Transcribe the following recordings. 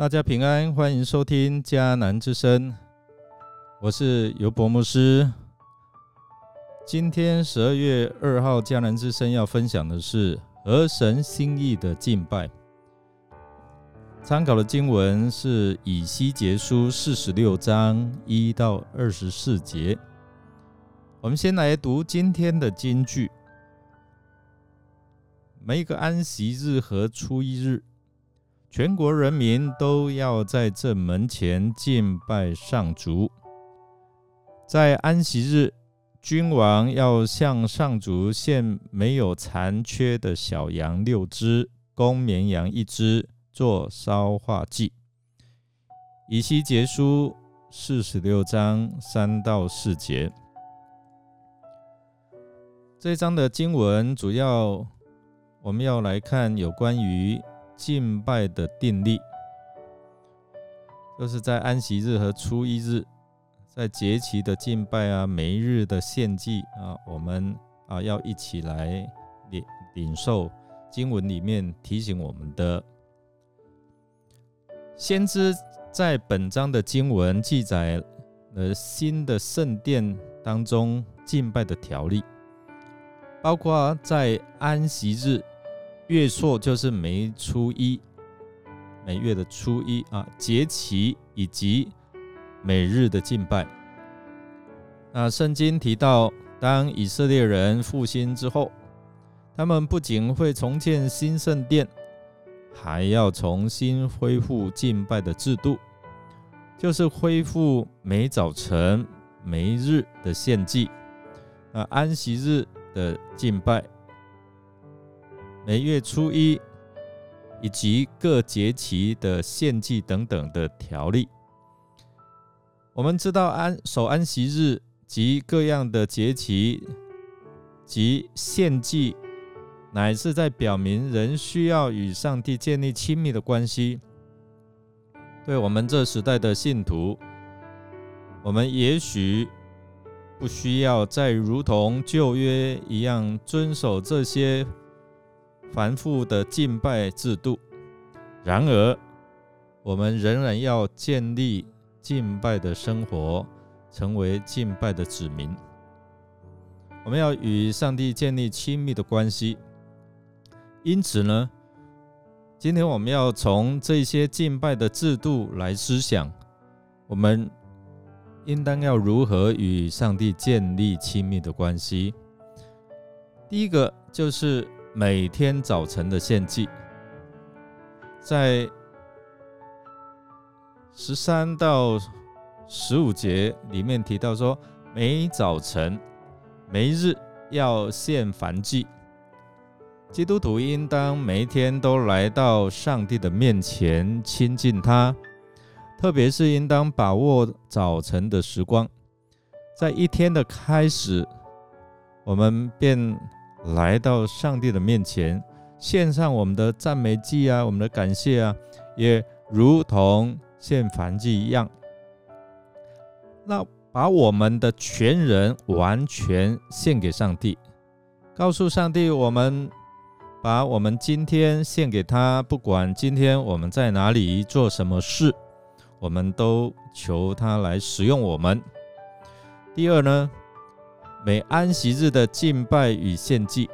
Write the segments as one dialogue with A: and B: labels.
A: 大家平安，欢迎收听迦南之声，我是尤伯牧师。今天十二月二号，迦南之声要分享的是合神心意的敬拜。参考的经文是以西结书四十六章一到二十四节。我们先来读今天的金句：每一个安息日和初一日。全国人民都要在这门前敬拜上主。在安息日，君王要向上主献没有残缺的小羊六只，公绵羊一只，做烧化祭。以西结书四十六章三到四节。这章的经文主要我们要来看有关于。敬拜的定力，就是在安息日和初一日，在节期的敬拜啊，每日的献祭啊，我们啊要一起来领领受经文里面提醒我们的。先知在本章的经文记载了新的圣殿当中敬拜的条例，包括在安息日。月朔就是每初一，每月的初一啊，节期以及每日的敬拜。那圣经提到，当以色列人复兴之后，他们不仅会重建新圣殿，还要重新恢复敬拜的制度，就是恢复每早晨、每日的献祭，啊，安息日的敬拜。每月初一以及各节期的献祭等等的条例，我们知道安守安息日及各样的节期及献祭，乃是在表明人需要与上帝建立亲密的关系。对我们这时代的信徒，我们也许不需要再如同旧约一样遵守这些。繁复的敬拜制度，然而，我们仍然要建立敬拜的生活，成为敬拜的子民。我们要与上帝建立亲密的关系。因此呢，今天我们要从这些敬拜的制度来思想，我们应当要如何与上帝建立亲密的关系。第一个就是。每天早晨的献祭，在十三到十五节里面提到说，每早晨、每日要献燔祭。基督徒应当每天都来到上帝的面前亲近他，特别是应当把握早晨的时光，在一天的开始，我们便。来到上帝的面前，献上我们的赞美祭啊，我们的感谢啊，也如同献燔祭一样。那把我们的全人完全献给上帝，告诉上帝，我们把我们今天献给他，不管今天我们在哪里做什么事，我们都求他来使用我们。第二呢？每安息日的敬拜与献祭，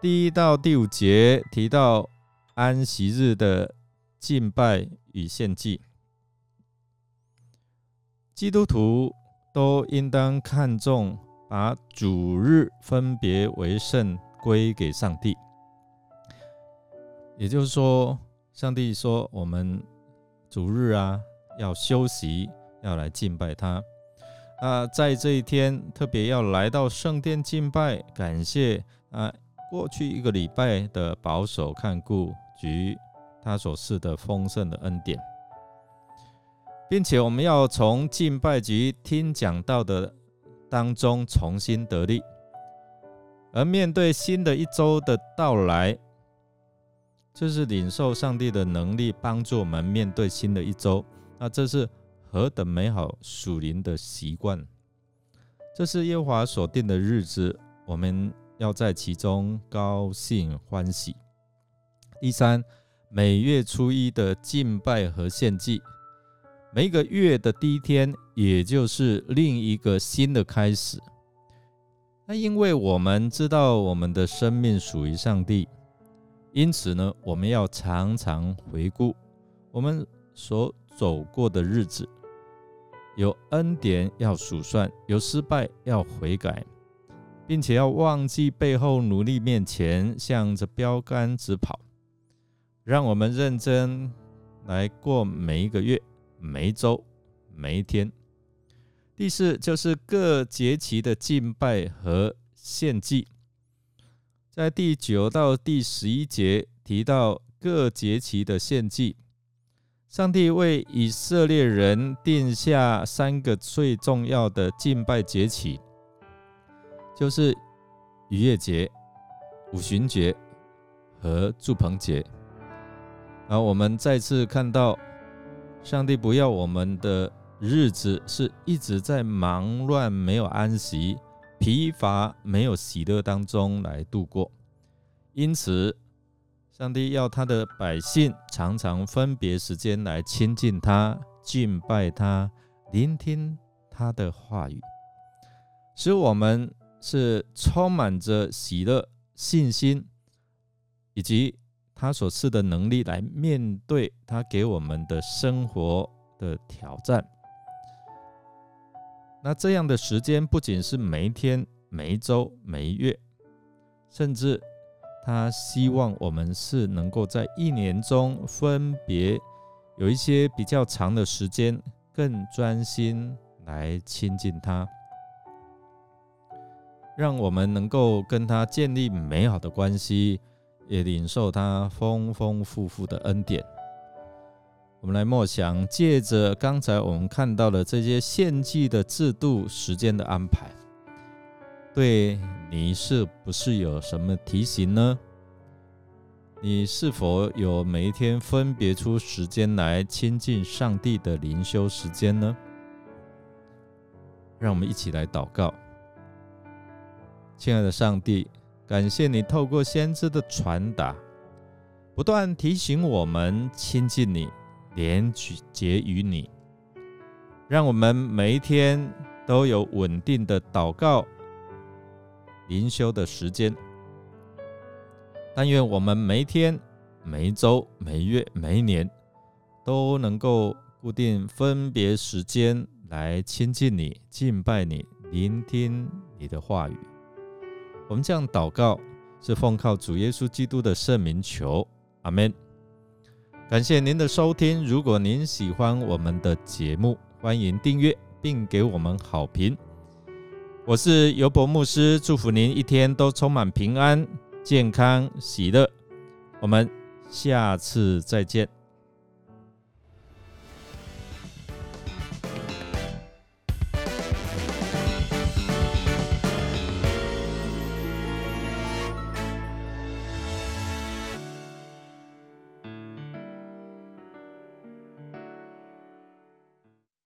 A: 第一到第五节提到安息日的敬拜与献祭，基督徒都应当看重把主日分别为圣归给上帝。也就是说，上帝说我们主日啊要休息，要来敬拜他。啊，在这一天特别要来到圣殿敬拜，感谢啊过去一个礼拜的保守看顾及他所示的丰盛的恩典，并且我们要从敬拜及听讲道的当中重新得力，而面对新的一周的到来，就是领受上帝的能力，帮助我们面对新的一周。那这是。何等美好属灵的习惯！这是耶和华所定的日子，我们要在其中高兴欢喜。第三，每月初一的敬拜和献祭。每个月的第一天，也就是另一个新的开始。那因为我们知道我们的生命属于上帝，因此呢，我们要常常回顾我们所走过的日子，有恩典要数算，有失败要悔改，并且要忘记背后，努力面前，向着标杆直跑。让我们认真来过每一个月。每一周、每一天。第四就是各节期的敬拜和献祭。在第九到第十一节提到各节期的献祭，上帝为以色列人定下三个最重要的敬拜节期，就是逾越节、五旬节和祝棚节。然后我们再次看到。上帝不要我们的日子是一直在忙乱、没有安息、疲乏、没有喜乐当中来度过。因此，上帝要他的百姓常常分别时间来亲近他、敬拜他、聆听他的话语，使我们是充满着喜乐、信心以及。他所赐的能力来面对他给我们的生活的挑战。那这样的时间不仅是每一天、每一周、每一月，甚至他希望我们是能够在一年中分别有一些比较长的时间，更专心来亲近他，让我们能够跟他建立美好的关系。也领受他丰丰富富的恩典。我们来默想，借着刚才我们看到的这些献祭的制度、时间的安排，对你是不是有什么提醒呢？你是否有每一天分别出时间来亲近上帝的灵修时间呢？让我们一起来祷告，亲爱的上帝。感谢你透过先知的传达，不断提醒我们亲近你，连结于你，让我们每一天都有稳定的祷告、灵修的时间。但愿我们每一天、每一周、每月、每一年都能够固定分别时间来亲近你、敬拜你、聆听你的话语。我们这样祷告，是奉靠主耶稣基督的圣名求，阿门。感谢您的收听。如果您喜欢我们的节目，欢迎订阅并给我们好评。我是尤伯牧师，祝福您一天都充满平安、健康、喜乐。我们下次再见。